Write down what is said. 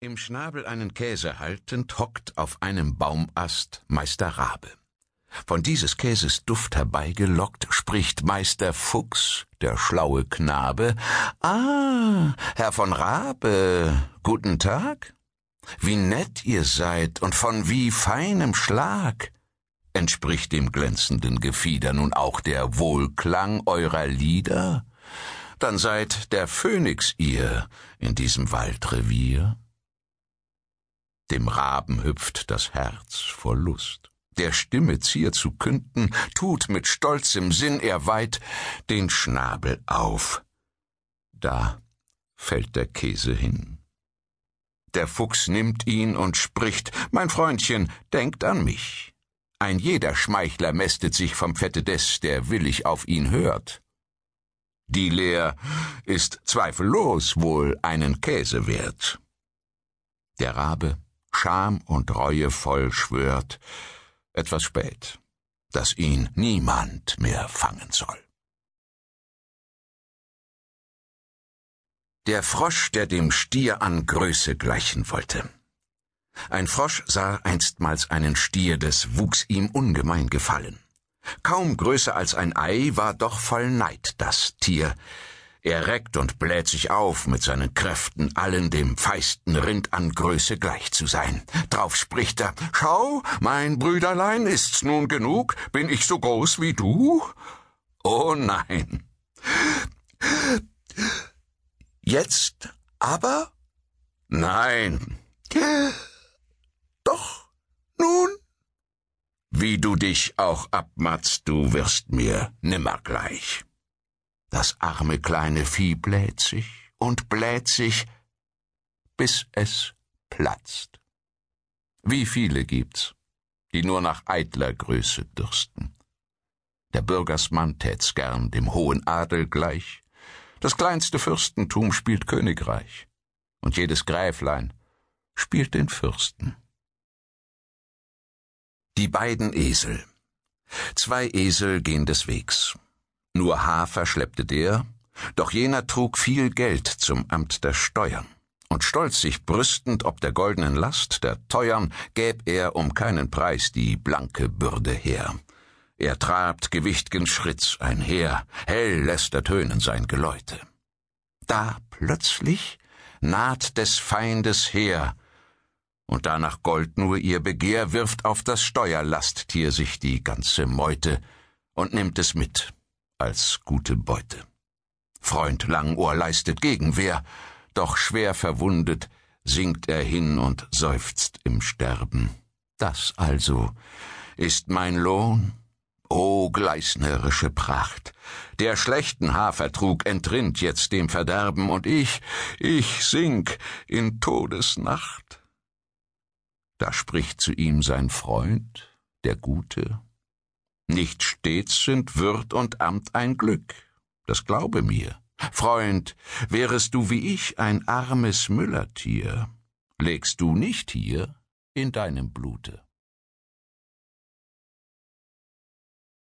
Im Schnabel einen Käse haltend hockt auf einem Baumast Meister Rabe. Von dieses Käses Duft herbeigelockt, spricht Meister Fuchs, der schlaue Knabe. Ah, Herr von Rabe, guten Tag. Wie nett ihr seid und von wie feinem Schlag. Entspricht dem glänzenden Gefieder nun auch der Wohlklang eurer Lieder? Dann seid der Phönix ihr in diesem Waldrevier. Dem Raben hüpft das Herz vor Lust. Der Stimme zier zu künden, tut mit stolzem Sinn er weit den Schnabel auf. Da fällt der Käse hin. Der Fuchs nimmt ihn und spricht, mein Freundchen, denkt an mich. Ein jeder Schmeichler mästet sich vom Fette des, der willig auf ihn hört. Die Lehr ist zweifellos wohl einen Käse wert. Der Rabe Scham und Reue voll schwört, etwas spät, dass ihn niemand mehr fangen soll. Der Frosch, der dem Stier an Größe gleichen wollte. Ein Frosch sah einstmals einen Stier, des wuchs ihm ungemein gefallen. Kaum größer als ein Ei war doch voll Neid das Tier, er reckt und bläht sich auf mit seinen Kräften, allen dem feisten Rind an Größe gleich zu sein. Drauf spricht er, Schau, mein Brüderlein, ist's nun genug? Bin ich so groß wie du? Oh nein. Jetzt aber? Nein. Doch, nun? Wie du dich auch abmatzt, du wirst mir nimmer gleich. Das arme kleine Vieh bläht sich und bläht sich, bis es platzt. Wie viele gibt's, die nur nach eitler Größe dürsten? Der Bürgersmann tät's gern dem hohen Adel gleich, das kleinste Fürstentum spielt Königreich, und jedes Gräflein spielt den Fürsten. Die beiden Esel. Zwei Esel gehen des Wegs. Nur Hafer schleppte der, doch jener trug viel Geld zum Amt der Steuern. Und stolz sich brüstend ob der goldenen Last der Teuern, gäb er um keinen Preis die blanke Bürde her. Er trabt gewichtgen Schritts einher, hell lässt ertönen sein Geläute. Da plötzlich naht des Feindes her, und da nach Gold nur ihr Begehr wirft auf das Steuerlasttier sich die ganze Meute und nimmt es mit als gute Beute. Freund Langohr leistet Gegenwehr, doch schwer verwundet sinkt er hin und seufzt im Sterben. Das also ist mein Lohn? O gleisnerische Pracht! Der schlechten Hafertrug entrinnt jetzt dem Verderben, und ich, ich sink in Todesnacht. Da spricht zu ihm sein Freund, der Gute, nicht stets sind Würd und Amt ein Glück, das glaube mir. Freund, wärest du wie ich ein armes Müllertier, lägst du nicht hier in deinem Blute.